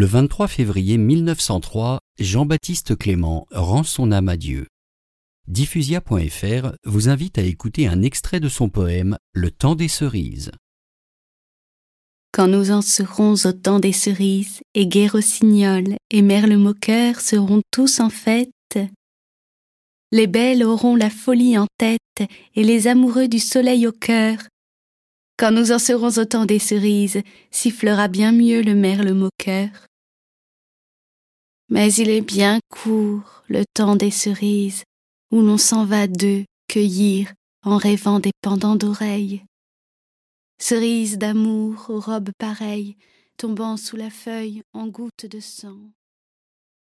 Le 23 février 1903, Jean-Baptiste Clément rend son âme à Dieu. Diffusia.fr vous invite à écouter un extrait de son poème Le temps des cerises. Quand nous en serons au temps des cerises, et Gai Rossignol et Merle Moqueur seront tous en fête, les belles auront la folie en tête et les amoureux du soleil au cœur. Quand nous en serons au temps des cerises, sifflera bien mieux le merle moqueur. Mais il est bien court le temps des cerises, où l'on s'en va d'eux cueillir en rêvant des pendants d'oreilles. Cerises d'amour aux robes pareilles, tombant sous la feuille en gouttes de sang.